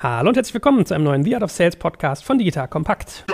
Hallo und herzlich willkommen zu einem neuen The Art of Sales Podcast von Digital Kompakt.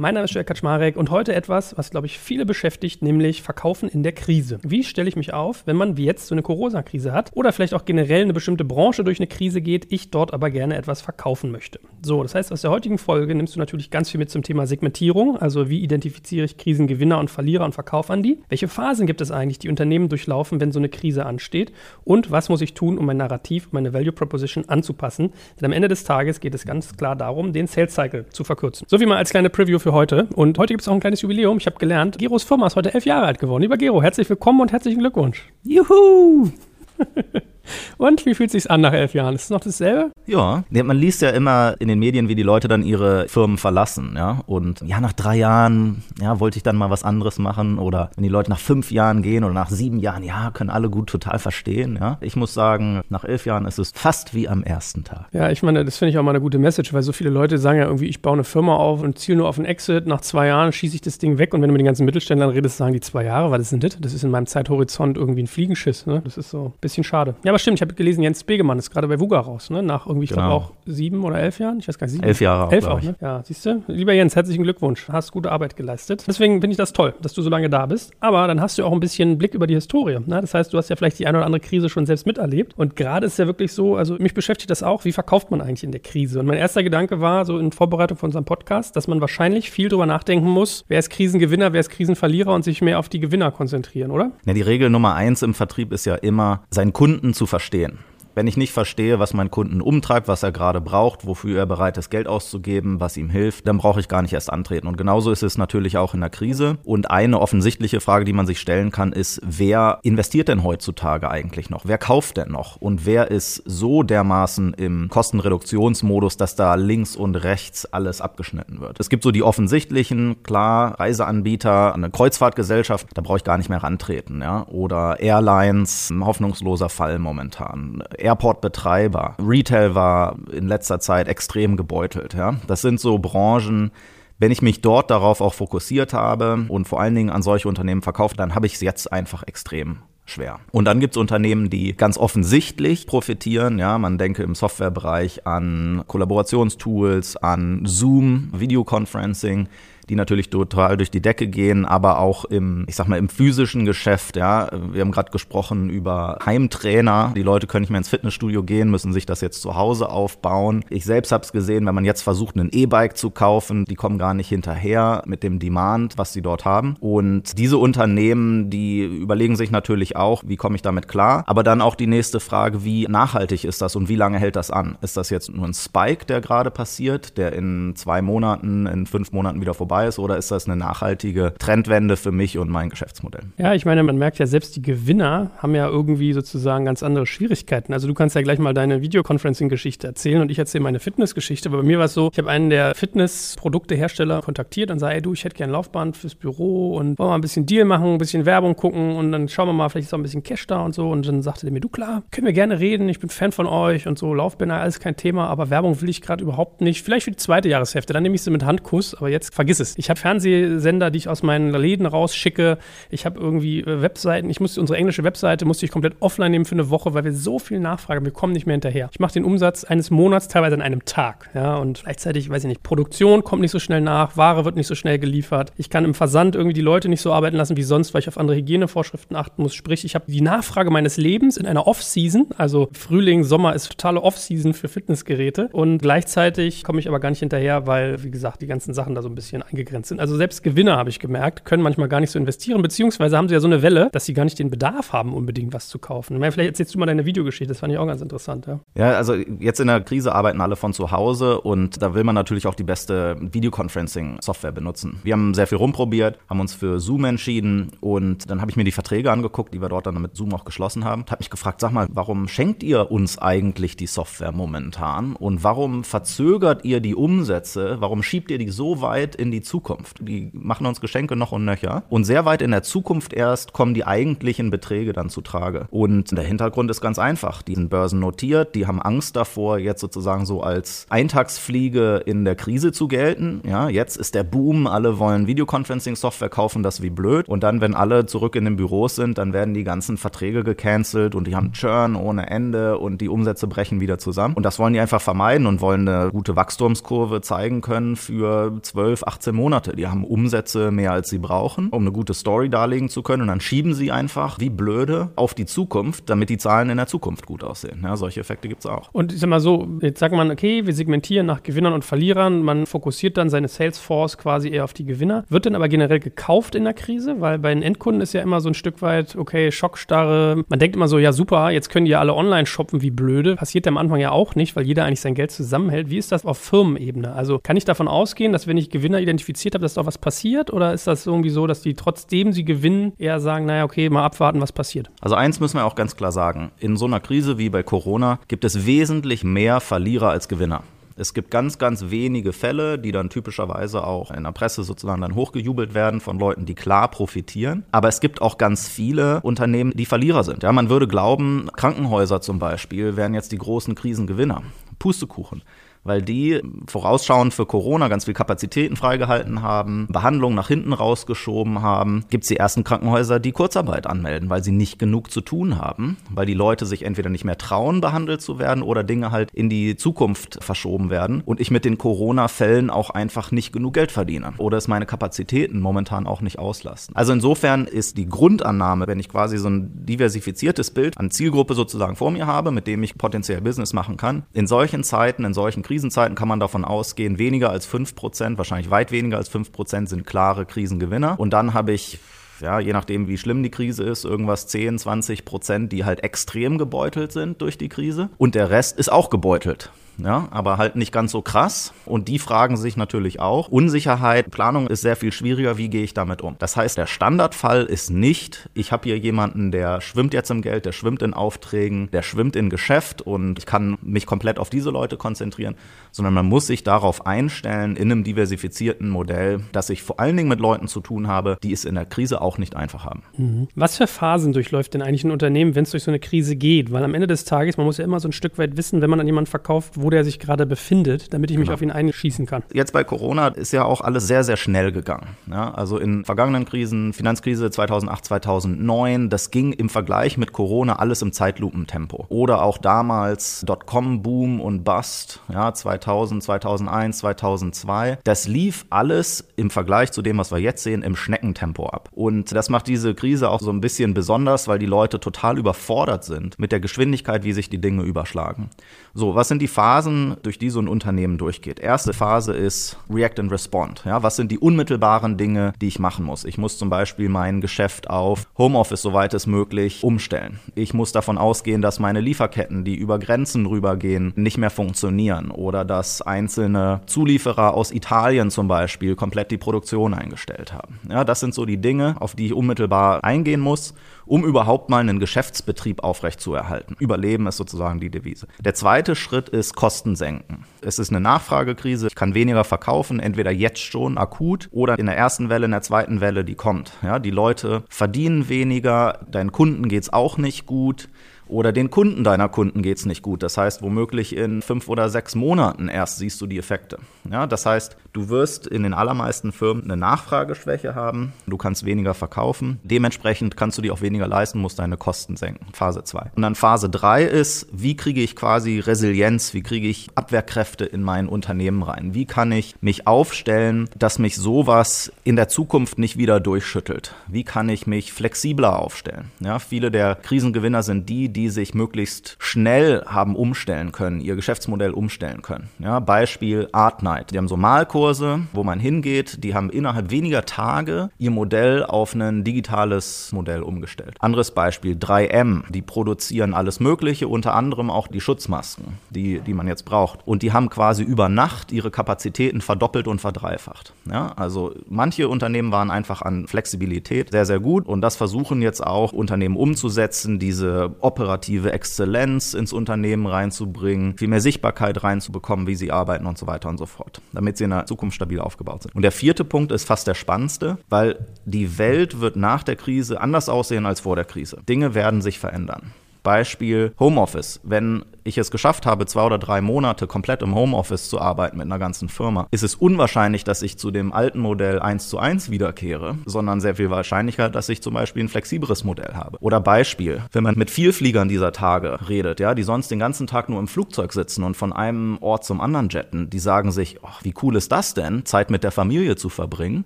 Mein Name ist Jörg Kaczmarek und heute etwas, was, glaube ich, viele beschäftigt, nämlich Verkaufen in der Krise. Wie stelle ich mich auf, wenn man wie jetzt so eine Corona-Krise hat oder vielleicht auch generell eine bestimmte Branche durch eine Krise geht, ich dort aber gerne etwas verkaufen möchte? So, das heißt, aus der heutigen Folge nimmst du natürlich ganz viel mit zum Thema Segmentierung, also wie identifiziere ich Krisengewinner und Verlierer und verkaufe an die? Welche Phasen gibt es eigentlich, die Unternehmen durchlaufen, wenn so eine Krise ansteht? Und was muss ich tun, um mein Narrativ, meine Value Proposition anzupassen? Denn am Ende des Tages geht es ganz klar darum, den Sales Cycle zu verkürzen. So wie mal als kleine Preview für für heute. Und heute gibt es auch ein kleines Jubiläum. Ich habe gelernt, Geros Firma ist heute elf Jahre alt geworden. Lieber Gero, herzlich willkommen und herzlichen Glückwunsch. Juhu! Und wie fühlt es sich an nach elf Jahren? Ist es noch dasselbe? Ja, man liest ja immer in den Medien, wie die Leute dann ihre Firmen verlassen, ja. Und ja, nach drei Jahren, ja, wollte ich dann mal was anderes machen. Oder wenn die Leute nach fünf Jahren gehen oder nach sieben Jahren, ja, können alle gut total verstehen, ja. Ich muss sagen, nach elf Jahren ist es fast wie am ersten Tag. Ja, ich meine, das finde ich auch mal eine gute Message, weil so viele Leute sagen ja irgendwie, ich baue eine Firma auf und ziele nur auf einen Exit. Nach zwei Jahren schieße ich das Ding weg. Und wenn du mit den ganzen Mittelständlern redest, sagen die zwei Jahre, was ist denn das? Das ist in meinem Zeithorizont irgendwie ein Fliegenschiss, ne? Das ist so ein bisschen schade. Ja, aber stimmt, ich habe gelesen, Jens Begemann ist gerade bei Wuga raus, ne? Nach irgendwie, ich genau. glaube auch sieben oder elf Jahren. Ich weiß gar nicht, sieben. Elf Jahre. Elf auch, ne? Ja, siehst du? Lieber Jens, herzlichen Glückwunsch. Hast gute Arbeit geleistet. Deswegen finde ich das toll, dass du so lange da bist. Aber dann hast du auch ein bisschen Blick über die Historie. Ne? Das heißt, du hast ja vielleicht die eine oder andere Krise schon selbst miterlebt. Und gerade ist ja wirklich so, also mich beschäftigt das auch, wie verkauft man eigentlich in der Krise? Und mein erster Gedanke war, so in Vorbereitung von unserem Podcast, dass man wahrscheinlich viel drüber nachdenken muss, wer ist Krisengewinner, wer ist Krisenverlierer und sich mehr auf die Gewinner konzentrieren, oder? Ja, die Regel Nummer eins im Vertrieb ist ja immer, seinen Kunden zu verstehen. Wenn ich nicht verstehe, was meinen Kunden umtreibt, was er gerade braucht, wofür er bereit ist, Geld auszugeben, was ihm hilft, dann brauche ich gar nicht erst antreten. Und genauso ist es natürlich auch in der Krise. Und eine offensichtliche Frage, die man sich stellen kann, ist, wer investiert denn heutzutage eigentlich noch? Wer kauft denn noch? Und wer ist so dermaßen im Kostenreduktionsmodus, dass da links und rechts alles abgeschnitten wird? Es gibt so die offensichtlichen, klar, Reiseanbieter, eine Kreuzfahrtgesellschaft, da brauche ich gar nicht mehr rantreten, ja. Oder Airlines, ein hoffnungsloser Fall momentan Airport-Betreiber. Retail war in letzter Zeit extrem gebeutelt. Ja? Das sind so Branchen, wenn ich mich dort darauf auch fokussiert habe und vor allen Dingen an solche Unternehmen verkaufe, dann habe ich es jetzt einfach extrem schwer. Und dann gibt es Unternehmen, die ganz offensichtlich profitieren. Ja, man denke im Softwarebereich an Kollaborationstools, an Zoom, Videoconferencing die natürlich total durch die Decke gehen, aber auch im, ich sag mal, im physischen Geschäft, ja. Wir haben gerade gesprochen über Heimtrainer. Die Leute können nicht mehr ins Fitnessstudio gehen, müssen sich das jetzt zu Hause aufbauen. Ich selbst habe es gesehen, wenn man jetzt versucht, ein E-Bike zu kaufen, die kommen gar nicht hinterher mit dem Demand, was sie dort haben. Und diese Unternehmen, die überlegen sich natürlich auch, wie komme ich damit klar? Aber dann auch die nächste Frage, wie nachhaltig ist das und wie lange hält das an? Ist das jetzt nur ein Spike, der gerade passiert, der in zwei Monaten, in fünf Monaten wieder vorbei ist oder ist das eine nachhaltige Trendwende für mich und mein Geschäftsmodell? Ja, ich meine, man merkt ja selbst, die Gewinner haben ja irgendwie sozusagen ganz andere Schwierigkeiten. Also du kannst ja gleich mal deine Videoconferencing-Geschichte erzählen und ich erzähle meine Fitness-Geschichte. Aber bei mir war es so, ich habe einen der Fitness-Produktehersteller kontaktiert und sage, ey du, ich hätte gerne Laufband fürs Büro und wollen wir mal ein bisschen Deal machen, ein bisschen Werbung gucken und dann schauen wir mal, vielleicht ist auch ein bisschen Cash da und so. Und dann sagte er mir, du klar, können wir gerne reden, ich bin Fan von euch und so, Laufbänder, alles kein Thema, aber Werbung will ich gerade überhaupt nicht. Vielleicht für die zweite Jahreshälfte, dann nehme ich sie mit Handkuss, aber jetzt vergiss es ist. Ich habe Fernsehsender, die ich aus meinen Läden rausschicke. Ich habe irgendwie äh, Webseiten. Ich musste unsere englische Webseite musste ich komplett offline nehmen für eine Woche, weil wir so viel nachfragen. Wir kommen nicht mehr hinterher. Ich mache den Umsatz eines Monats teilweise an einem Tag. Ja, und gleichzeitig, weiß ich nicht, Produktion kommt nicht so schnell nach, Ware wird nicht so schnell geliefert. Ich kann im Versand irgendwie die Leute nicht so arbeiten lassen wie sonst, weil ich auf andere Hygienevorschriften achten muss. Sprich, ich habe die Nachfrage meines Lebens in einer Off-Season. Also Frühling, Sommer ist totale Off-Season für Fitnessgeräte. Und gleichzeitig komme ich aber gar nicht hinterher, weil, wie gesagt, die ganzen Sachen da so ein bisschen eingegrenzt sind. Also selbst Gewinner, habe ich gemerkt, können manchmal gar nicht so investieren, beziehungsweise haben sie ja so eine Welle, dass sie gar nicht den Bedarf haben, unbedingt was zu kaufen. Meine, vielleicht erzählst du mal deine Videogeschichte, das fand ich auch ganz interessant. Ja. ja, also jetzt in der Krise arbeiten alle von zu Hause und da will man natürlich auch die beste Videoconferencing-Software benutzen. Wir haben sehr viel rumprobiert, haben uns für Zoom entschieden und dann habe ich mir die Verträge angeguckt, die wir dort dann mit Zoom auch geschlossen haben. Habe mich gefragt, sag mal, warum schenkt ihr uns eigentlich die Software momentan und warum verzögert ihr die Umsätze? Warum schiebt ihr die so weit in die die Zukunft. Die machen uns Geschenke noch und nöcher. Und sehr weit in der Zukunft erst kommen die eigentlichen Beträge dann zu Trage. Und der Hintergrund ist ganz einfach. Die sind börsennotiert, die haben Angst davor, jetzt sozusagen so als Eintagsfliege in der Krise zu gelten. Ja, jetzt ist der Boom, alle wollen Videoconferencing-Software kaufen, das wie blöd. Und dann, wenn alle zurück in den Büros sind, dann werden die ganzen Verträge gecancelt und die haben Churn ohne Ende und die Umsätze brechen wieder zusammen. Und das wollen die einfach vermeiden und wollen eine gute Wachstumskurve zeigen können für 12, 18 Monate. Die haben Umsätze mehr als sie brauchen, um eine gute Story darlegen zu können. Und dann schieben sie einfach wie blöde auf die Zukunft, damit die Zahlen in der Zukunft gut aussehen. Ja, solche Effekte gibt es auch. Und ich sag mal so, jetzt sagt man, okay, wir segmentieren nach Gewinnern und Verlierern. Man fokussiert dann seine Salesforce quasi eher auf die Gewinner. Wird dann aber generell gekauft in der Krise? Weil bei den Endkunden ist ja immer so ein Stück weit, okay, Schockstarre. Man denkt immer so, ja super, jetzt können die ja alle online shoppen, wie blöde. Passiert am Anfang ja auch nicht, weil jeder eigentlich sein Geld zusammenhält. Wie ist das auf Firmenebene? Also kann ich davon ausgehen, dass wenn ich Gewinner identifiziert habe, dass da was passiert? Oder ist das irgendwie so, dass die trotzdem sie gewinnen, eher sagen, naja, okay, mal abwarten, was passiert? Also eins müssen wir auch ganz klar sagen. In so einer Krise wie bei Corona gibt es wesentlich mehr Verlierer als Gewinner. Es gibt ganz, ganz wenige Fälle, die dann typischerweise auch in der Presse sozusagen dann hochgejubelt werden von Leuten, die klar profitieren. Aber es gibt auch ganz viele Unternehmen, die Verlierer sind. Ja, man würde glauben, Krankenhäuser zum Beispiel wären jetzt die großen Krisengewinner. Pustekuchen weil die vorausschauend für Corona ganz viel Kapazitäten freigehalten haben, Behandlungen nach hinten rausgeschoben haben. Gibt es die ersten Krankenhäuser, die Kurzarbeit anmelden, weil sie nicht genug zu tun haben, weil die Leute sich entweder nicht mehr trauen, behandelt zu werden oder Dinge halt in die Zukunft verschoben werden und ich mit den Corona-Fällen auch einfach nicht genug Geld verdiene oder es meine Kapazitäten momentan auch nicht auslasten. Also insofern ist die Grundannahme, wenn ich quasi so ein diversifiziertes Bild an Zielgruppe sozusagen vor mir habe, mit dem ich potenziell Business machen kann, in solchen Zeiten, in solchen Krisenzeiten kann man davon ausgehen, weniger als 5 Prozent, wahrscheinlich weit weniger als 5 Prozent sind klare Krisengewinner. Und dann habe ich ja, je nachdem, wie schlimm die Krise ist, irgendwas 10, 20 Prozent, die halt extrem gebeutelt sind durch die Krise. Und der Rest ist auch gebeutelt ja, aber halt nicht ganz so krass. Und die fragen sich natürlich auch. Unsicherheit, Planung ist sehr viel schwieriger. Wie gehe ich damit um? Das heißt, der Standardfall ist nicht, ich habe hier jemanden, der schwimmt jetzt im Geld, der schwimmt in Aufträgen, der schwimmt in Geschäft und ich kann mich komplett auf diese Leute konzentrieren, sondern man muss sich darauf einstellen in einem diversifizierten Modell, dass ich vor allen Dingen mit Leuten zu tun habe, die es in der Krise auch nicht einfach haben. Mhm. Was für Phasen durchläuft denn eigentlich ein Unternehmen, wenn es durch so eine Krise geht? Weil am Ende des Tages, man muss ja immer so ein Stück weit wissen, wenn man an jemanden verkauft, wo der sich gerade befindet, damit ich mich genau. auf ihn einschießen kann. Jetzt bei Corona ist ja auch alles sehr, sehr schnell gegangen. Ja, also in vergangenen Krisen, Finanzkrise 2008, 2009, das ging im Vergleich mit Corona alles im Zeitlupentempo. Oder auch damals Dotcom-Boom und Bust, ja, 2000, 2001, 2002. Das lief alles im Vergleich zu dem, was wir jetzt sehen, im Schneckentempo ab. Und das macht diese Krise auch so ein bisschen besonders, weil die Leute total überfordert sind mit der Geschwindigkeit, wie sich die Dinge überschlagen. So, was sind die Phasen, durch die so ein Unternehmen durchgeht? Erste Phase ist React and Respond. Ja, was sind die unmittelbaren Dinge, die ich machen muss? Ich muss zum Beispiel mein Geschäft auf Homeoffice, soweit es möglich, umstellen. Ich muss davon ausgehen, dass meine Lieferketten, die über Grenzen rübergehen, nicht mehr funktionieren oder dass einzelne Zulieferer aus Italien zum Beispiel komplett die Produktion eingestellt haben. Ja, das sind so die Dinge, auf die ich unmittelbar eingehen muss um überhaupt mal einen Geschäftsbetrieb aufrechtzuerhalten. Überleben ist sozusagen die Devise. Der zweite Schritt ist Kosten senken. Es ist eine Nachfragekrise. Ich kann weniger verkaufen, entweder jetzt schon akut oder in der ersten Welle, in der zweiten Welle, die kommt. Ja, die Leute verdienen weniger, deinen Kunden geht's auch nicht gut oder den Kunden deiner Kunden geht es nicht gut. Das heißt, womöglich in fünf oder sechs Monaten erst siehst du die Effekte. Ja, das heißt, du wirst in den allermeisten Firmen eine Nachfrageschwäche haben. Du kannst weniger verkaufen. Dementsprechend kannst du dir auch weniger leisten, musst deine Kosten senken. Phase 2. Und dann Phase 3 ist, wie kriege ich quasi Resilienz, wie kriege ich Abwehrkräfte in mein Unternehmen rein? Wie kann ich mich aufstellen, dass mich sowas in der Zukunft nicht wieder durchschüttelt? Wie kann ich mich flexibler aufstellen? Ja, viele der Krisengewinner sind die, die die sich möglichst schnell haben umstellen können, ihr Geschäftsmodell umstellen können. Ja, Beispiel Art Night. Die haben so Malkurse, wo man hingeht, die haben innerhalb weniger Tage ihr Modell auf ein digitales Modell umgestellt. Anderes Beispiel 3M, die produzieren alles Mögliche, unter anderem auch die Schutzmasken, die, die man jetzt braucht. Und die haben quasi über Nacht ihre Kapazitäten verdoppelt und verdreifacht. Ja, also manche Unternehmen waren einfach an Flexibilität sehr, sehr gut und das versuchen jetzt auch Unternehmen umzusetzen, diese operative operative Exzellenz ins Unternehmen reinzubringen, viel mehr Sichtbarkeit reinzubekommen, wie sie arbeiten und so weiter und so fort, damit sie in der Zukunft stabil aufgebaut sind. Und der vierte Punkt ist fast der spannendste, weil die Welt wird nach der Krise anders aussehen als vor der Krise. Dinge werden sich verändern. Beispiel Homeoffice. Wenn ich es geschafft habe, zwei oder drei Monate komplett im Homeoffice zu arbeiten mit einer ganzen Firma, ist es unwahrscheinlich, dass ich zu dem alten Modell 1 zu 1 wiederkehre, sondern sehr viel wahrscheinlicher, dass ich zum Beispiel ein flexibleres Modell habe. Oder Beispiel, wenn man mit Vielfliegern dieser Tage redet, ja, die sonst den ganzen Tag nur im Flugzeug sitzen und von einem Ort zum anderen jetten, die sagen sich, oh, wie cool ist das denn, Zeit mit der Familie zu verbringen.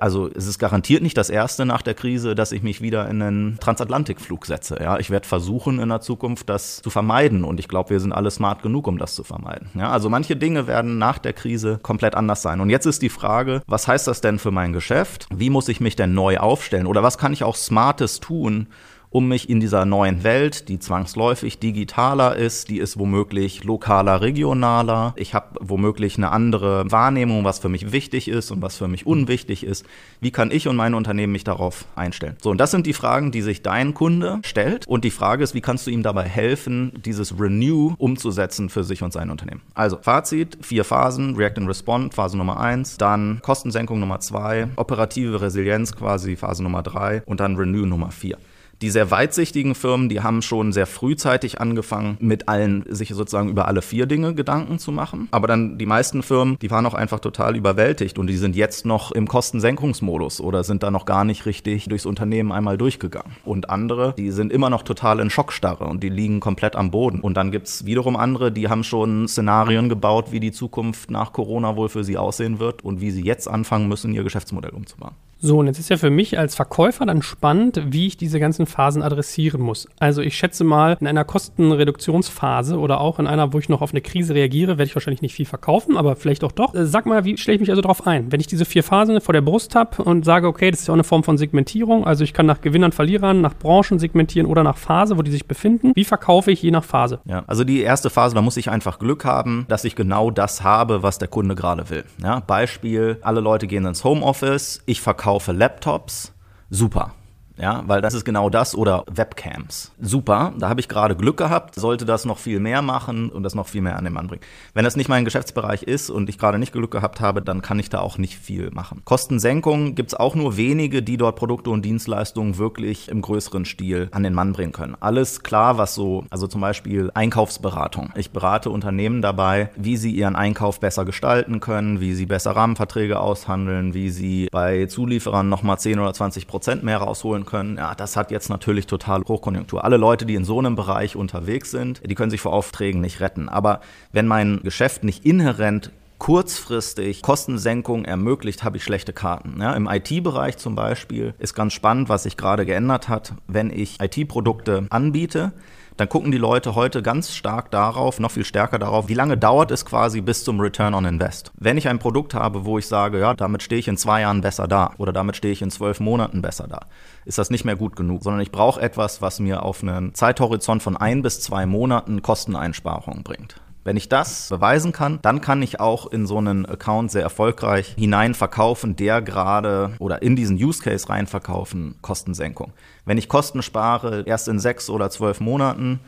Also es ist garantiert nicht das erste nach der Krise, dass ich mich wieder in einen Transatlantikflug setze. Ja, ich werde versuchen in der Zukunft das zu vermeiden und ich glaube, wir sind alle smart genug, um das zu vermeiden. Ja, also manche Dinge werden nach der Krise komplett anders sein. Und jetzt ist die Frage, was heißt das denn für mein Geschäft? Wie muss ich mich denn neu aufstellen? Oder was kann ich auch Smartes tun, um mich in dieser neuen Welt, die zwangsläufig digitaler ist, die ist womöglich lokaler, regionaler. Ich habe womöglich eine andere Wahrnehmung, was für mich wichtig ist und was für mich unwichtig ist. Wie kann ich und mein Unternehmen mich darauf einstellen? So, und das sind die Fragen, die sich dein Kunde stellt. Und die Frage ist, wie kannst du ihm dabei helfen, dieses Renew umzusetzen für sich und sein Unternehmen? Also, Fazit, vier Phasen, React and Respond, Phase Nummer eins, dann Kostensenkung Nummer zwei, operative Resilienz quasi Phase Nummer drei und dann Renew Nummer vier. Die sehr weitsichtigen Firmen, die haben schon sehr frühzeitig angefangen, mit allen, sich sozusagen über alle vier Dinge Gedanken zu machen. Aber dann die meisten Firmen, die waren auch einfach total überwältigt und die sind jetzt noch im Kostensenkungsmodus oder sind da noch gar nicht richtig durchs Unternehmen einmal durchgegangen. Und andere, die sind immer noch total in Schockstarre und die liegen komplett am Boden. Und dann gibt's wiederum andere, die haben schon Szenarien gebaut, wie die Zukunft nach Corona wohl für sie aussehen wird und wie sie jetzt anfangen müssen, ihr Geschäftsmodell umzubauen. So, und jetzt ist ja für mich als Verkäufer dann spannend, wie ich diese ganzen Phasen adressieren muss. Also ich schätze mal, in einer Kostenreduktionsphase oder auch in einer, wo ich noch auf eine Krise reagiere, werde ich wahrscheinlich nicht viel verkaufen, aber vielleicht auch doch. Äh, sag mal, wie stelle ich mich also darauf ein? Wenn ich diese vier Phasen vor der Brust habe und sage, okay, das ist ja auch eine Form von Segmentierung, also ich kann nach Gewinnern, Verlierern, nach Branchen segmentieren oder nach Phase, wo die sich befinden. Wie verkaufe ich je nach Phase? Ja, also die erste Phase, da muss ich einfach Glück haben, dass ich genau das habe, was der Kunde gerade will. Ja, Beispiel, alle Leute gehen ins Homeoffice, ich verkaufe verkaufe Laptops, super. Ja, weil das ist genau das oder Webcams. Super, da habe ich gerade Glück gehabt, sollte das noch viel mehr machen und das noch viel mehr an den Mann bringen. Wenn das nicht mein Geschäftsbereich ist und ich gerade nicht Glück gehabt habe, dann kann ich da auch nicht viel machen. Kostensenkung gibt es auch nur wenige, die dort Produkte und Dienstleistungen wirklich im größeren Stil an den Mann bringen können. Alles klar, was so, also zum Beispiel Einkaufsberatung. Ich berate Unternehmen dabei, wie sie ihren Einkauf besser gestalten können, wie sie besser Rahmenverträge aushandeln, wie sie bei Zulieferern nochmal 10 oder 20 Prozent mehr rausholen können. Ja, das hat jetzt natürlich total Hochkonjunktur. Alle Leute, die in so einem Bereich unterwegs sind, die können sich vor Aufträgen nicht retten. Aber wenn mein Geschäft nicht inhärent kurzfristig Kostensenkung ermöglicht, habe ich schlechte Karten. Ja, Im IT-Bereich zum Beispiel ist ganz spannend, was sich gerade geändert hat, wenn ich IT-Produkte anbiete dann gucken die Leute heute ganz stark darauf, noch viel stärker darauf, wie lange dauert es quasi bis zum Return on Invest. Wenn ich ein Produkt habe, wo ich sage, ja, damit stehe ich in zwei Jahren besser da oder damit stehe ich in zwölf Monaten besser da, ist das nicht mehr gut genug, sondern ich brauche etwas, was mir auf einen Zeithorizont von ein bis zwei Monaten Kosteneinsparungen bringt. Wenn ich das beweisen kann, dann kann ich auch in so einen Account sehr erfolgreich hinein verkaufen, der gerade oder in diesen Use Case rein verkaufen, Kostensenkung. Wenn ich Kosten spare, erst in sechs oder zwölf Monaten,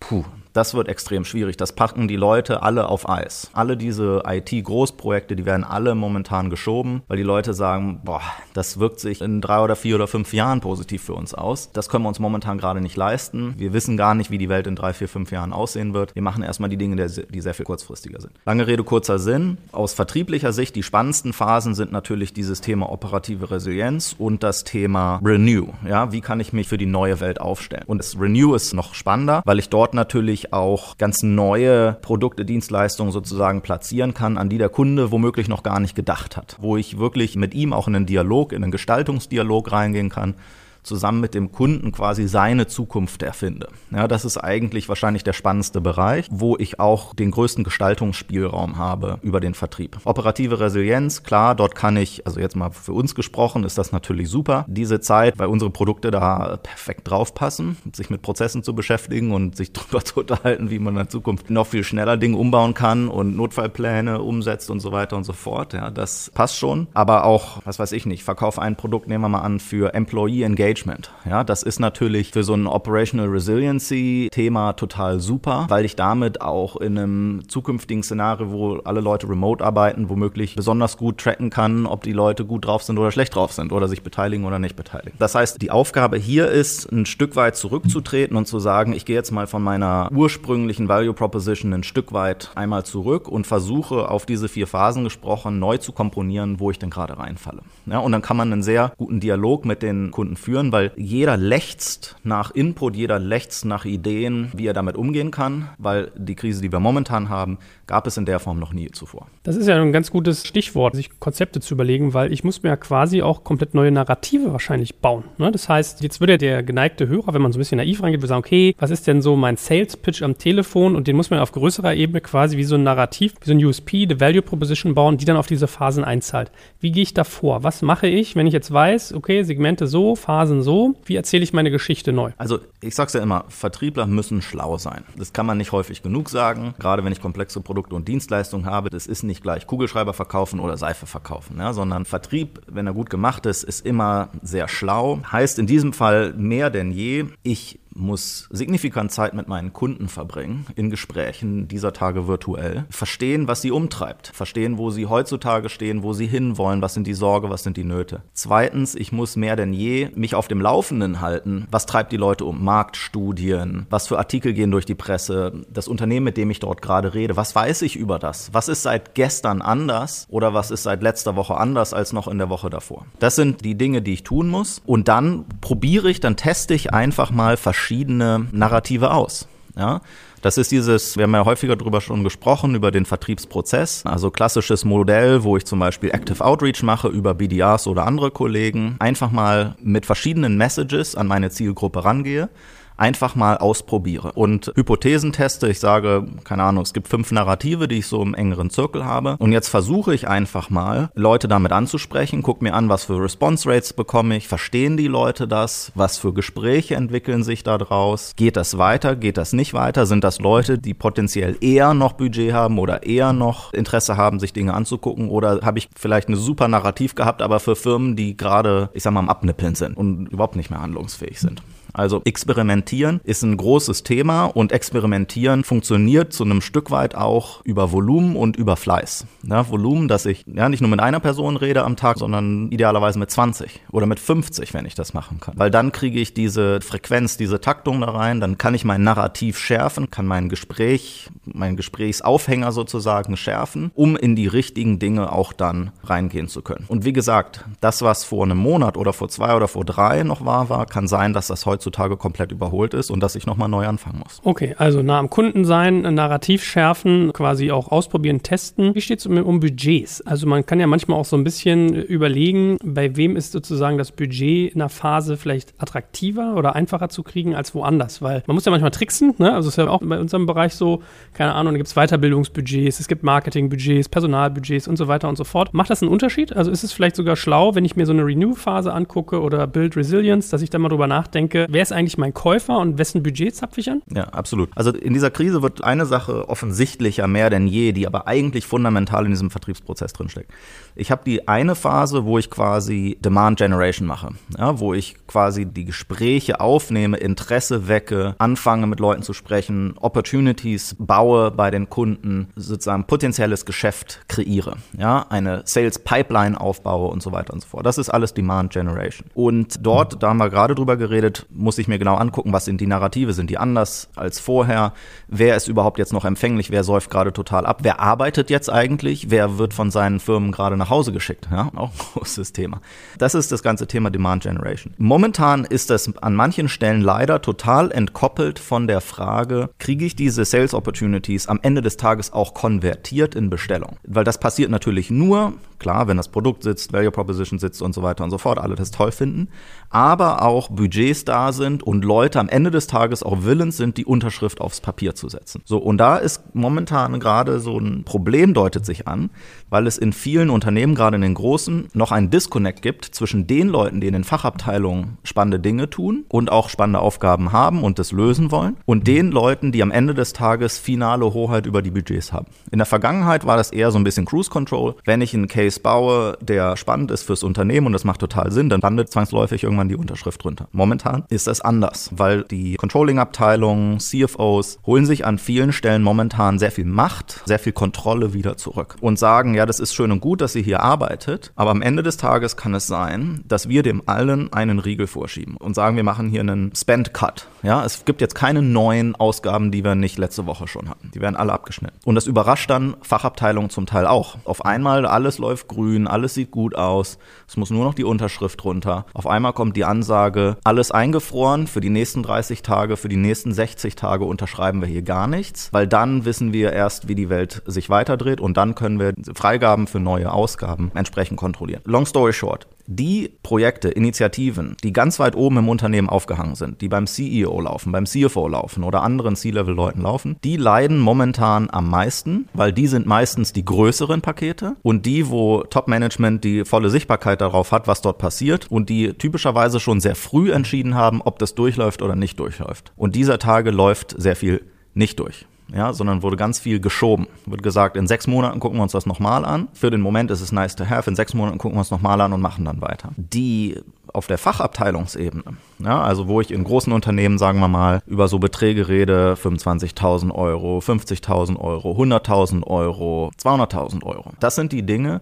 puh, das wird extrem schwierig. Das packen die Leute alle auf Eis. Alle diese IT-Großprojekte, die werden alle momentan geschoben, weil die Leute sagen, boah, das wirkt sich in drei oder vier oder fünf Jahren positiv für uns aus. Das können wir uns momentan gerade nicht leisten. Wir wissen gar nicht, wie die Welt in drei, vier, fünf Jahren aussehen wird. Wir machen erstmal die Dinge, die sehr viel kurzfristiger sind. Lange Rede, kurzer Sinn. Aus vertrieblicher Sicht, die spannendsten Phasen sind natürlich dieses Thema operative Resilienz und das Thema Renew. Ja, wie kann ich mich für die neue Welt aufstellen? Und das Renew ist noch spannender, weil ich dort natürlich auch ganz neue Produkte, Dienstleistungen sozusagen platzieren kann, an die der Kunde womöglich noch gar nicht gedacht hat. Wo ich wirklich mit ihm auch in einen Dialog, in einen Gestaltungsdialog reingehen kann zusammen mit dem Kunden quasi seine Zukunft erfinde. Ja, das ist eigentlich wahrscheinlich der spannendste Bereich, wo ich auch den größten Gestaltungsspielraum habe über den Vertrieb. Operative Resilienz, klar, dort kann ich, also jetzt mal für uns gesprochen, ist das natürlich super. Diese Zeit, weil unsere Produkte da perfekt draufpassen, sich mit Prozessen zu beschäftigen und sich darüber zu unterhalten, wie man in Zukunft noch viel schneller Dinge umbauen kann und Notfallpläne umsetzt und so weiter und so fort. Ja, das passt schon. Aber auch, was weiß ich nicht, verkauf ein Produkt, nehmen wir mal an, für Employee Engagement Engagement. Ja, das ist natürlich für so ein Operational Resiliency Thema total super, weil ich damit auch in einem zukünftigen Szenario, wo alle Leute remote arbeiten, womöglich besonders gut tracken kann, ob die Leute gut drauf sind oder schlecht drauf sind oder sich beteiligen oder nicht beteiligen. Das heißt, die Aufgabe hier ist, ein Stück weit zurückzutreten und zu sagen, ich gehe jetzt mal von meiner ursprünglichen Value Proposition ein Stück weit einmal zurück und versuche auf diese vier Phasen gesprochen neu zu komponieren, wo ich denn gerade reinfalle. Ja, und dann kann man einen sehr guten Dialog mit den Kunden führen, weil jeder lechzt nach Input, jeder lechzt nach Ideen, wie er damit umgehen kann, weil die Krise, die wir momentan haben, gab es in der Form noch nie zuvor. Das ist ja ein ganz gutes Stichwort, sich Konzepte zu überlegen, weil ich muss mir ja quasi auch komplett neue Narrative wahrscheinlich bauen. Ne? Das heißt, jetzt würde der geneigte Hörer, wenn man so ein bisschen naiv reingeht, würde sagen, okay, was ist denn so mein Sales-Pitch am Telefon? Und den muss man auf größerer Ebene quasi wie so ein Narrativ, wie so ein USP, the Value Proposition bauen, die dann auf diese Phasen einzahlt. Wie gehe ich da vor? Was mache ich, wenn ich jetzt weiß, okay, Segmente so, Phasen so, wie erzähle ich meine Geschichte neu? Also ich sage es ja immer, Vertriebler müssen schlau sein. Das kann man nicht häufig genug sagen, gerade wenn ich komplexe Produkte und Dienstleistungen habe. Das ist nicht gleich Kugelschreiber verkaufen oder Seife verkaufen, ja, sondern Vertrieb, wenn er gut gemacht ist, ist immer sehr schlau. Heißt in diesem Fall mehr denn je, ich muss signifikant Zeit mit meinen Kunden verbringen, in Gesprächen dieser Tage virtuell, verstehen, was sie umtreibt, verstehen, wo sie heutzutage stehen, wo sie hinwollen, was sind die Sorge, was sind die Nöte. Zweitens, ich muss mehr denn je mich auf dem Laufenden halten, was treibt die Leute um, Marktstudien, was für Artikel gehen durch die Presse, das Unternehmen, mit dem ich dort gerade rede, was weiß ich über das, was ist seit gestern anders? Oder was ist seit letzter Woche anders als noch in der Woche davor. Das sind die Dinge, die ich tun muss. Und dann probiere ich, dann teste ich einfach mal verschiedene verschiedene Narrative aus. Ja, das ist dieses, wir haben ja häufiger darüber schon gesprochen, über den Vertriebsprozess. Also klassisches Modell, wo ich zum Beispiel Active Outreach mache über BDRs oder andere Kollegen. Einfach mal mit verschiedenen Messages an meine Zielgruppe rangehe einfach mal ausprobiere und Hypothesen teste. Ich sage, keine Ahnung, es gibt fünf Narrative, die ich so im engeren Zirkel habe. Und jetzt versuche ich einfach mal, Leute damit anzusprechen, guck mir an, was für Response Rates bekomme ich, verstehen die Leute das, was für Gespräche entwickeln sich daraus, geht das weiter, geht das nicht weiter, sind das Leute, die potenziell eher noch Budget haben oder eher noch Interesse haben, sich Dinge anzugucken oder habe ich vielleicht eine super Narrativ gehabt, aber für Firmen, die gerade, ich sag mal, am Abnippeln sind und überhaupt nicht mehr handlungsfähig sind. Also experimentieren ist ein großes Thema und experimentieren funktioniert zu einem Stück weit auch über Volumen und über Fleiß. Ja, Volumen, dass ich ja nicht nur mit einer Person rede am Tag, sondern idealerweise mit 20 oder mit 50, wenn ich das machen kann. Weil dann kriege ich diese Frequenz, diese Taktung da rein, dann kann ich mein Narrativ schärfen, kann mein Gespräch, mein Gesprächsaufhänger sozusagen schärfen, um in die richtigen Dinge auch dann reingehen zu können. Und wie gesagt, das, was vor einem Monat oder vor zwei oder vor drei noch war, war, kann sein, dass das heute heutzutage komplett überholt ist und dass ich nochmal neu anfangen muss. Okay, also nah am Kunden sein, Narrativ schärfen, quasi auch ausprobieren, testen. Wie steht es um, um Budgets? Also man kann ja manchmal auch so ein bisschen überlegen, bei wem ist sozusagen das Budget in einer Phase vielleicht attraktiver oder einfacher zu kriegen als woanders, weil man muss ja manchmal tricksen, ne? also ist ja auch bei unserem Bereich so, keine Ahnung, da gibt es Weiterbildungsbudgets, es gibt Marketingbudgets, Personalbudgets und so weiter und so fort. Macht das einen Unterschied? Also ist es vielleicht sogar schlau, wenn ich mir so eine Renew-Phase angucke oder Build Resilience, dass ich da mal drüber nachdenke, wer ist eigentlich mein Käufer und wessen Budget zapfe ich an? Ja, absolut. Also in dieser Krise wird eine Sache offensichtlicher mehr denn je, die aber eigentlich fundamental in diesem Vertriebsprozess drinsteckt. Ich habe die eine Phase, wo ich quasi Demand Generation mache, ja, wo ich quasi die Gespräche aufnehme, Interesse wecke, anfange mit Leuten zu sprechen, Opportunities baue bei den Kunden, sozusagen potenzielles Geschäft kreiere, ja, eine Sales Pipeline aufbaue und so weiter und so fort. Das ist alles Demand Generation. Und dort, da haben wir gerade drüber geredet, muss ich mir genau angucken, was sind die Narrative, sind die anders als vorher, wer ist überhaupt jetzt noch empfänglich, wer säuft gerade total ab, wer arbeitet jetzt eigentlich, wer wird von seinen Firmen gerade nach Hause geschickt, ja, auch ein großes Thema. Das ist das ganze Thema Demand Generation. Momentan ist das an manchen Stellen leider total entkoppelt von der Frage, kriege ich diese Sales Opportunities am Ende des Tages auch konvertiert in Bestellung? Weil das passiert natürlich nur, klar, wenn das Produkt sitzt, Value Proposition sitzt und so weiter und so fort, alle das toll finden, aber auch Budgets da sind und Leute am Ende des Tages auch willens sind, die Unterschrift aufs Papier zu setzen. So, und da ist momentan gerade so ein Problem deutet sich an, weil es in vielen Unternehmen, gerade in den großen, noch einen Disconnect gibt zwischen den Leuten, die in den Fachabteilungen spannende Dinge tun und auch spannende Aufgaben haben und das lösen wollen, und den Leuten, die am Ende des Tages finale Hoheit über die Budgets haben. In der Vergangenheit war das eher so ein bisschen Cruise Control. Wenn ich einen Case Case baue, der spannend ist fürs Unternehmen und das macht total Sinn, dann landet zwangsläufig irgendwann die Unterschrift drunter. Momentan ist das anders, weil die Controlling-Abteilungen, CFOs holen sich an vielen Stellen momentan sehr viel Macht, sehr viel Kontrolle wieder zurück und sagen, ja, das ist schön und gut, dass ihr hier arbeitet, aber am Ende des Tages kann es sein, dass wir dem allen einen Riegel vorschieben und sagen, wir machen hier einen Spend-Cut. Ja, es gibt jetzt keine neuen Ausgaben, die wir nicht letzte Woche schon hatten. Die werden alle abgeschnitten. Und das überrascht dann Fachabteilungen zum Teil auch. Auf einmal alles läuft grün, alles sieht gut aus. Es muss nur noch die Unterschrift runter. Auf einmal kommt die Ansage, alles eingefroren für die nächsten 30 Tage, für die nächsten 60 Tage unterschreiben wir hier gar nichts, weil dann wissen wir erst, wie die Welt sich weiterdreht und dann können wir Freigaben für neue Ausgaben entsprechend kontrollieren. Long story short die Projekte, Initiativen, die ganz weit oben im Unternehmen aufgehangen sind, die beim CEO laufen, beim CFO laufen oder anderen C-Level-Leuten laufen, die leiden momentan am meisten, weil die sind meistens die größeren Pakete und die, wo Top-Management die volle Sichtbarkeit darauf hat, was dort passiert und die typischerweise schon sehr früh entschieden haben, ob das durchläuft oder nicht durchläuft. Und dieser Tage läuft sehr viel nicht durch ja, sondern wurde ganz viel geschoben. Wird gesagt, in sechs Monaten gucken wir uns das nochmal an. Für den Moment ist es nice to have. In sechs Monaten gucken wir uns nochmal an und machen dann weiter. Die auf der Fachabteilungsebene, ja, also wo ich in großen Unternehmen, sagen wir mal, über so Beträge rede, 25.000 Euro, 50.000 Euro, 100.000 Euro, 200.000 Euro. Das sind die Dinge,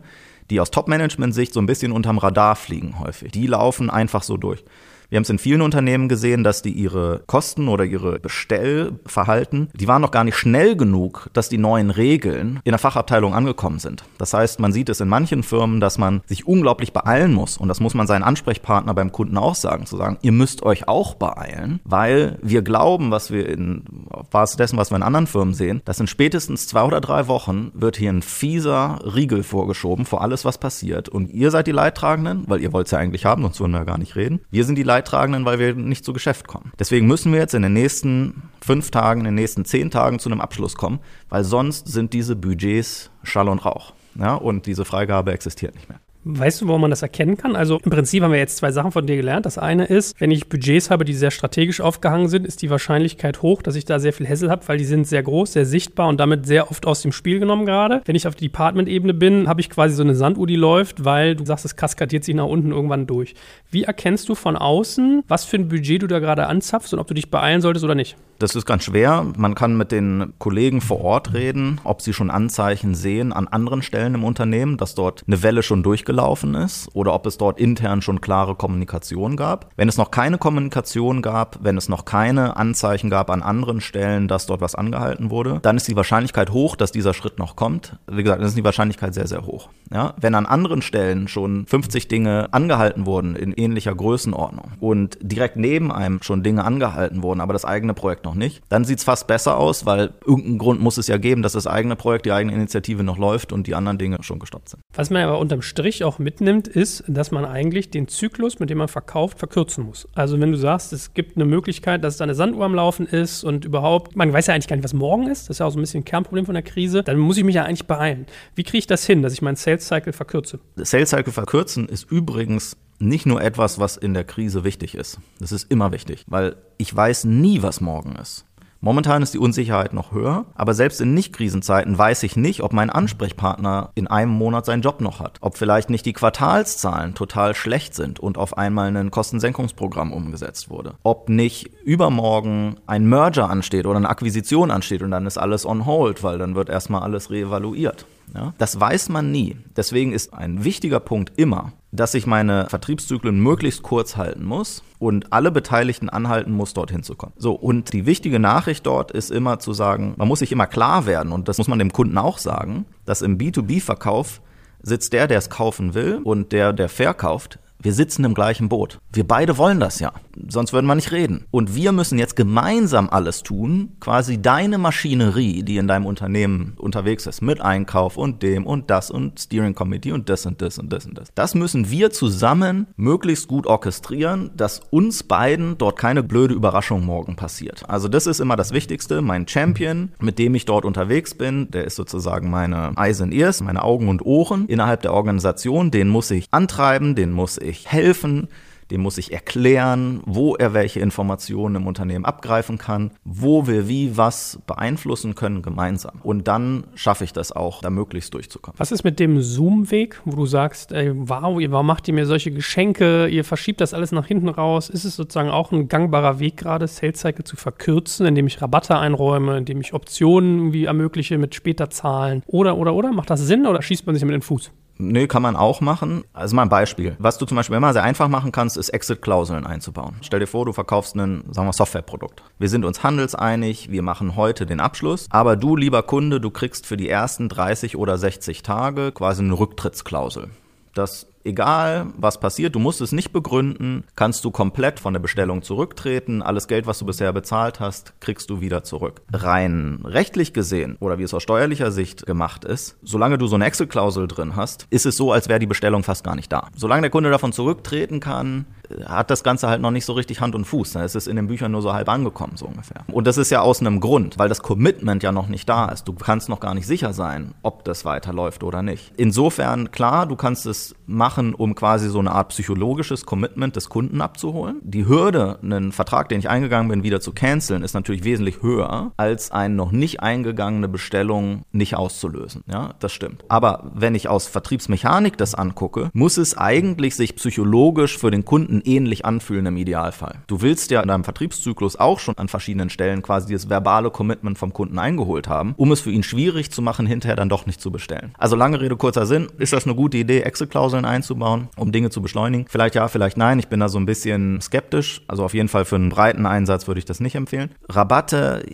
die aus Top-Management-Sicht so ein bisschen unterm Radar fliegen häufig. Die laufen einfach so durch. Wir haben es in vielen Unternehmen gesehen, dass die ihre Kosten oder ihre Bestellverhalten, die waren noch gar nicht schnell genug, dass die neuen Regeln in der Fachabteilung angekommen sind. Das heißt, man sieht es in manchen Firmen, dass man sich unglaublich beeilen muss. Und das muss man seinen Ansprechpartner beim Kunden auch sagen, zu sagen, ihr müsst euch auch beeilen, weil wir glauben, was wir in Basis dessen, was wir in anderen Firmen sehen, dass in spätestens zwei oder drei Wochen wird hier ein fieser Riegel vorgeschoben vor alles, was passiert. Und ihr seid die Leidtragenden, weil ihr wollt es ja eigentlich haben, sonst würden wir ja gar nicht reden. Wir sind die Leidtragenden, weil wir nicht zu Geschäft kommen. Deswegen müssen wir jetzt in den nächsten fünf Tagen, in den nächsten zehn Tagen zu einem Abschluss kommen, weil sonst sind diese Budgets Schall und Rauch. Ja, und diese Freigabe existiert nicht mehr. Weißt du, wo man das erkennen kann? Also im Prinzip haben wir jetzt zwei Sachen von dir gelernt. Das eine ist, wenn ich Budgets habe, die sehr strategisch aufgehangen sind, ist die Wahrscheinlichkeit hoch, dass ich da sehr viel Hassel habe, weil die sind sehr groß, sehr sichtbar und damit sehr oft aus dem Spiel genommen gerade. Wenn ich auf die Department-Ebene bin, habe ich quasi so eine Sanduhr, die läuft, weil du sagst, es kaskadiert sich nach unten irgendwann durch. Wie erkennst du von außen, was für ein Budget du da gerade anzapfst und ob du dich beeilen solltest oder nicht? Das ist ganz schwer. Man kann mit den Kollegen vor Ort reden, ob sie schon Anzeichen sehen an anderen Stellen im Unternehmen, dass dort eine Welle schon durchgelaufen ist oder ob es dort intern schon klare Kommunikation gab. Wenn es noch keine Kommunikation gab, wenn es noch keine Anzeichen gab an anderen Stellen, dass dort was angehalten wurde, dann ist die Wahrscheinlichkeit hoch, dass dieser Schritt noch kommt. Wie gesagt, dann ist die Wahrscheinlichkeit sehr, sehr hoch. Ja? Wenn an anderen Stellen schon 50 Dinge angehalten wurden in ähnlicher Größenordnung und direkt neben einem schon Dinge angehalten wurden, aber das eigene Projekt noch nicht. Dann sieht es fast besser aus, weil irgendeinen Grund muss es ja geben, dass das eigene Projekt, die eigene Initiative noch läuft und die anderen Dinge schon gestoppt sind. Was man aber unterm Strich auch mitnimmt, ist, dass man eigentlich den Zyklus, mit dem man verkauft, verkürzen muss. Also wenn du sagst, es gibt eine Möglichkeit, dass da eine Sanduhr am Laufen ist und überhaupt, man weiß ja eigentlich gar nicht, was morgen ist, das ist ja auch so ein bisschen ein Kernproblem von der Krise, dann muss ich mich ja eigentlich beeilen. Wie kriege ich das hin, dass ich meinen Sales Cycle verkürze? Sales Cycle verkürzen ist übrigens nicht nur etwas, was in der Krise wichtig ist. Das ist immer wichtig, weil ich weiß nie, was morgen ist. Momentan ist die Unsicherheit noch höher, aber selbst in Nicht-Krisenzeiten weiß ich nicht, ob mein Ansprechpartner in einem Monat seinen Job noch hat. Ob vielleicht nicht die Quartalszahlen total schlecht sind und auf einmal ein Kostensenkungsprogramm umgesetzt wurde. Ob nicht übermorgen ein Merger ansteht oder eine Akquisition ansteht und dann ist alles on hold, weil dann wird erstmal alles reevaluiert. Ja? Das weiß man nie. Deswegen ist ein wichtiger Punkt immer, dass ich meine Vertriebszyklen möglichst kurz halten muss und alle Beteiligten anhalten muss, dorthin zu kommen. So, und die wichtige Nachricht dort ist immer zu sagen, man muss sich immer klar werden, und das muss man dem Kunden auch sagen, dass im B2B-Verkauf sitzt der, der es kaufen will, und der, der verkauft, wir sitzen im gleichen Boot. Wir beide wollen das ja. Sonst würden wir nicht reden. Und wir müssen jetzt gemeinsam alles tun, quasi deine Maschinerie, die in deinem Unternehmen unterwegs ist, mit Einkauf und dem und das und Steering Committee und das und das und das und das. Das müssen wir zusammen möglichst gut orchestrieren, dass uns beiden dort keine blöde Überraschung morgen passiert. Also das ist immer das Wichtigste. Mein Champion, mit dem ich dort unterwegs bin, der ist sozusagen meine Eyes and Ears, meine Augen und Ohren innerhalb der Organisation. Den muss ich antreiben, den muss ich helfen, dem muss ich erklären, wo er welche Informationen im Unternehmen abgreifen kann, wo wir wie was beeinflussen können gemeinsam. Und dann schaffe ich das auch, da möglichst durchzukommen. Was ist mit dem Zoom-Weg, wo du sagst, ey, wow, warum macht ihr mir solche Geschenke, ihr verschiebt das alles nach hinten raus? Ist es sozusagen auch ein gangbarer Weg gerade, Sales Cycle zu verkürzen, indem ich Rabatte einräume, indem ich Optionen irgendwie ermögliche mit später Zahlen? Oder, oder, oder? Macht das Sinn oder schießt man sich mit den Fuß? Nö, kann man auch machen. Also mal ein Beispiel. Was du zum Beispiel immer sehr einfach machen kannst, ist Exit-Klauseln einzubauen. Stell dir vor, du verkaufst ein, sagen wir, Softwareprodukt. Wir sind uns handelseinig, wir machen heute den Abschluss, aber du, lieber Kunde, du kriegst für die ersten 30 oder 60 Tage quasi eine Rücktrittsklausel. Das egal was passiert, du musst es nicht begründen, kannst du komplett von der Bestellung zurücktreten. Alles Geld, was du bisher bezahlt hast, kriegst du wieder zurück. Rein rechtlich gesehen oder wie es aus steuerlicher Sicht gemacht ist, solange du so eine Excel-Klausel drin hast, ist es so, als wäre die Bestellung fast gar nicht da. Solange der Kunde davon zurücktreten kann, hat das Ganze halt noch nicht so richtig Hand und Fuß. Da ist es in den Büchern nur so halb angekommen, so ungefähr. Und das ist ja aus einem Grund, weil das Commitment ja noch nicht da ist. Du kannst noch gar nicht sicher sein, ob das weiterläuft oder nicht. Insofern, klar, du kannst es machen, um quasi so eine Art psychologisches Commitment des Kunden abzuholen. Die Hürde, einen Vertrag, den ich eingegangen bin, wieder zu canceln, ist natürlich wesentlich höher, als eine noch nicht eingegangene Bestellung nicht auszulösen. Ja, das stimmt. Aber wenn ich aus Vertriebsmechanik das angucke, muss es eigentlich sich psychologisch für den Kunden Kunden ähnlich anfühlen im Idealfall. Du willst ja in deinem Vertriebszyklus auch schon an verschiedenen Stellen quasi das verbale Commitment vom Kunden eingeholt haben, um es für ihn schwierig zu machen, hinterher dann doch nicht zu bestellen. Also lange Rede, kurzer Sinn, ist das eine gute Idee, Excel-Klauseln einzubauen, um Dinge zu beschleunigen? Vielleicht ja, vielleicht nein. Ich bin da so ein bisschen skeptisch. Also auf jeden Fall für einen breiten Einsatz würde ich das nicht empfehlen. Rabatte,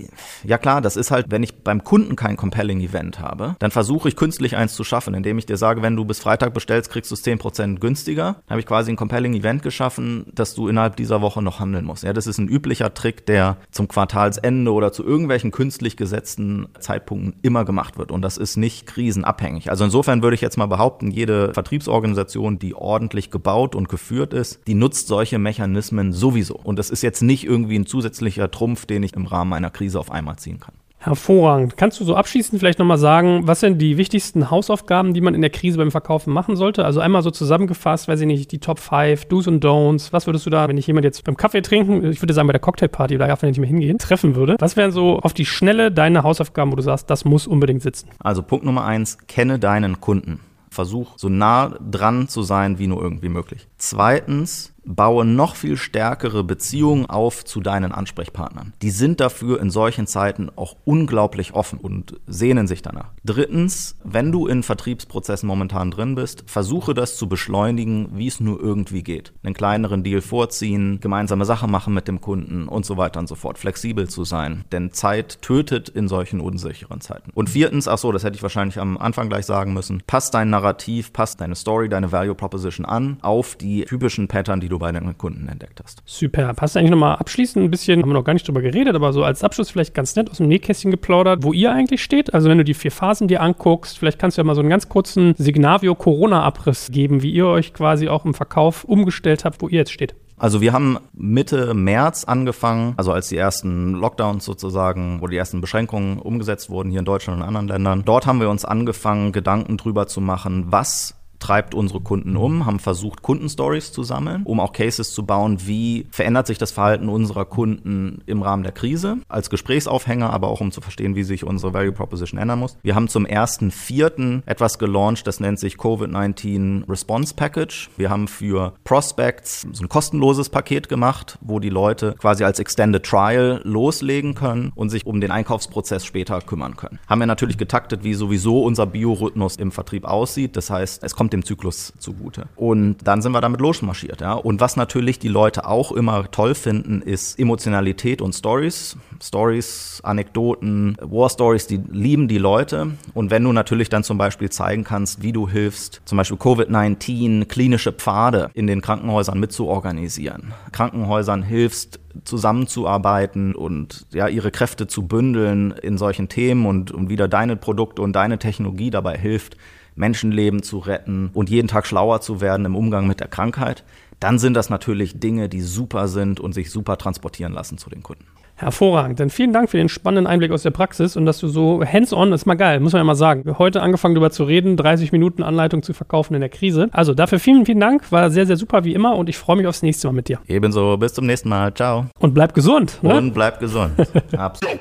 ja klar, das ist halt, wenn ich beim Kunden kein compelling Event habe, dann versuche ich künstlich eins zu schaffen, indem ich dir sage, wenn du bis Freitag bestellst, kriegst du es 10% günstiger. Dann habe ich quasi ein compelling Event geschaffen schaffen, dass du innerhalb dieser Woche noch handeln musst. Ja, das ist ein üblicher Trick, der zum Quartalsende oder zu irgendwelchen künstlich gesetzten Zeitpunkten immer gemacht wird. Und das ist nicht krisenabhängig. Also insofern würde ich jetzt mal behaupten, jede Vertriebsorganisation, die ordentlich gebaut und geführt ist, die nutzt solche Mechanismen sowieso. Und das ist jetzt nicht irgendwie ein zusätzlicher Trumpf, den ich im Rahmen einer Krise auf einmal ziehen kann. Hervorragend. Kannst du so abschließend vielleicht nochmal sagen, was sind die wichtigsten Hausaufgaben, die man in der Krise beim Verkaufen machen sollte? Also einmal so zusammengefasst, weiß ich nicht, die Top 5, Do's und Don'ts. Was würdest du da, wenn ich jemand jetzt beim Kaffee trinken, ich würde sagen bei der Cocktailparty, da darf man nicht mehr hingehen, treffen würde? Was wären so auf die Schnelle deine Hausaufgaben, wo du sagst, das muss unbedingt sitzen? Also Punkt Nummer eins, kenne deinen Kunden. Versuch so nah dran zu sein, wie nur irgendwie möglich. Zweitens, baue noch viel stärkere Beziehungen auf zu deinen Ansprechpartnern. Die sind dafür in solchen Zeiten auch unglaublich offen und sehnen sich danach. Drittens, wenn du in Vertriebsprozessen momentan drin bist, versuche das zu beschleunigen, wie es nur irgendwie geht. Einen kleineren Deal vorziehen, gemeinsame Sachen machen mit dem Kunden und so weiter und so fort. Flexibel zu sein, denn Zeit tötet in solchen unsicheren Zeiten. Und viertens, ach so, das hätte ich wahrscheinlich am Anfang gleich sagen müssen, passt dein Narrativ, passt deine Story, deine Value Proposition an auf die typischen Pattern, die du bei deinen Kunden entdeckt hast. Super. Hast du eigentlich nochmal abschließend ein bisschen, haben wir noch gar nicht drüber geredet, aber so als Abschluss vielleicht ganz nett aus dem Nähkästchen geplaudert, wo ihr eigentlich steht? Also wenn du die vier Phasen dir anguckst, vielleicht kannst du ja mal so einen ganz kurzen Signavio-Corona-Abriss geben, wie ihr euch quasi auch im Verkauf umgestellt habt, wo ihr jetzt steht. Also wir haben Mitte März angefangen, also als die ersten Lockdowns sozusagen, wo die ersten Beschränkungen umgesetzt wurden hier in Deutschland und anderen Ländern. Dort haben wir uns angefangen, Gedanken drüber zu machen, was treibt unsere Kunden um, haben versucht, Kundenstories zu sammeln, um auch Cases zu bauen, wie verändert sich das Verhalten unserer Kunden im Rahmen der Krise, als Gesprächsaufhänger, aber auch um zu verstehen, wie sich unsere Value Proposition ändern muss. Wir haben zum ersten Vierten etwas gelauncht, das nennt sich Covid-19 Response Package. Wir haben für Prospects so ein kostenloses Paket gemacht, wo die Leute quasi als Extended Trial loslegen können und sich um den Einkaufsprozess später kümmern können. Haben wir natürlich getaktet, wie sowieso unser Biorhythmus im Vertrieb aussieht. Das heißt, es kommt dem Zyklus zugute. Und dann sind wir damit losmarschiert. Ja? Und was natürlich die Leute auch immer toll finden, ist Emotionalität und Stories. Stories, Anekdoten, War Stories, die lieben die Leute. Und wenn du natürlich dann zum Beispiel zeigen kannst, wie du hilfst, zum Beispiel Covid-19, klinische Pfade in den Krankenhäusern mitzuorganisieren, Krankenhäusern hilfst, zusammenzuarbeiten und ja, ihre Kräfte zu bündeln in solchen Themen und, und wieder deine Produkte und deine Technologie dabei hilft, Menschenleben zu retten und jeden Tag schlauer zu werden im Umgang mit der Krankheit, dann sind das natürlich Dinge, die super sind und sich super transportieren lassen zu den Kunden. Hervorragend. Dann vielen Dank für den spannenden Einblick aus der Praxis und dass du so hands-on, ist mal geil, muss man ja mal sagen. Heute angefangen darüber zu reden, 30 Minuten Anleitung zu verkaufen in der Krise. Also dafür vielen, vielen Dank. War sehr, sehr super wie immer und ich freue mich aufs nächste Mal mit dir. Ebenso. Bis zum nächsten Mal. Ciao. Und bleib gesund. Ne? Und bleib gesund. Absolut.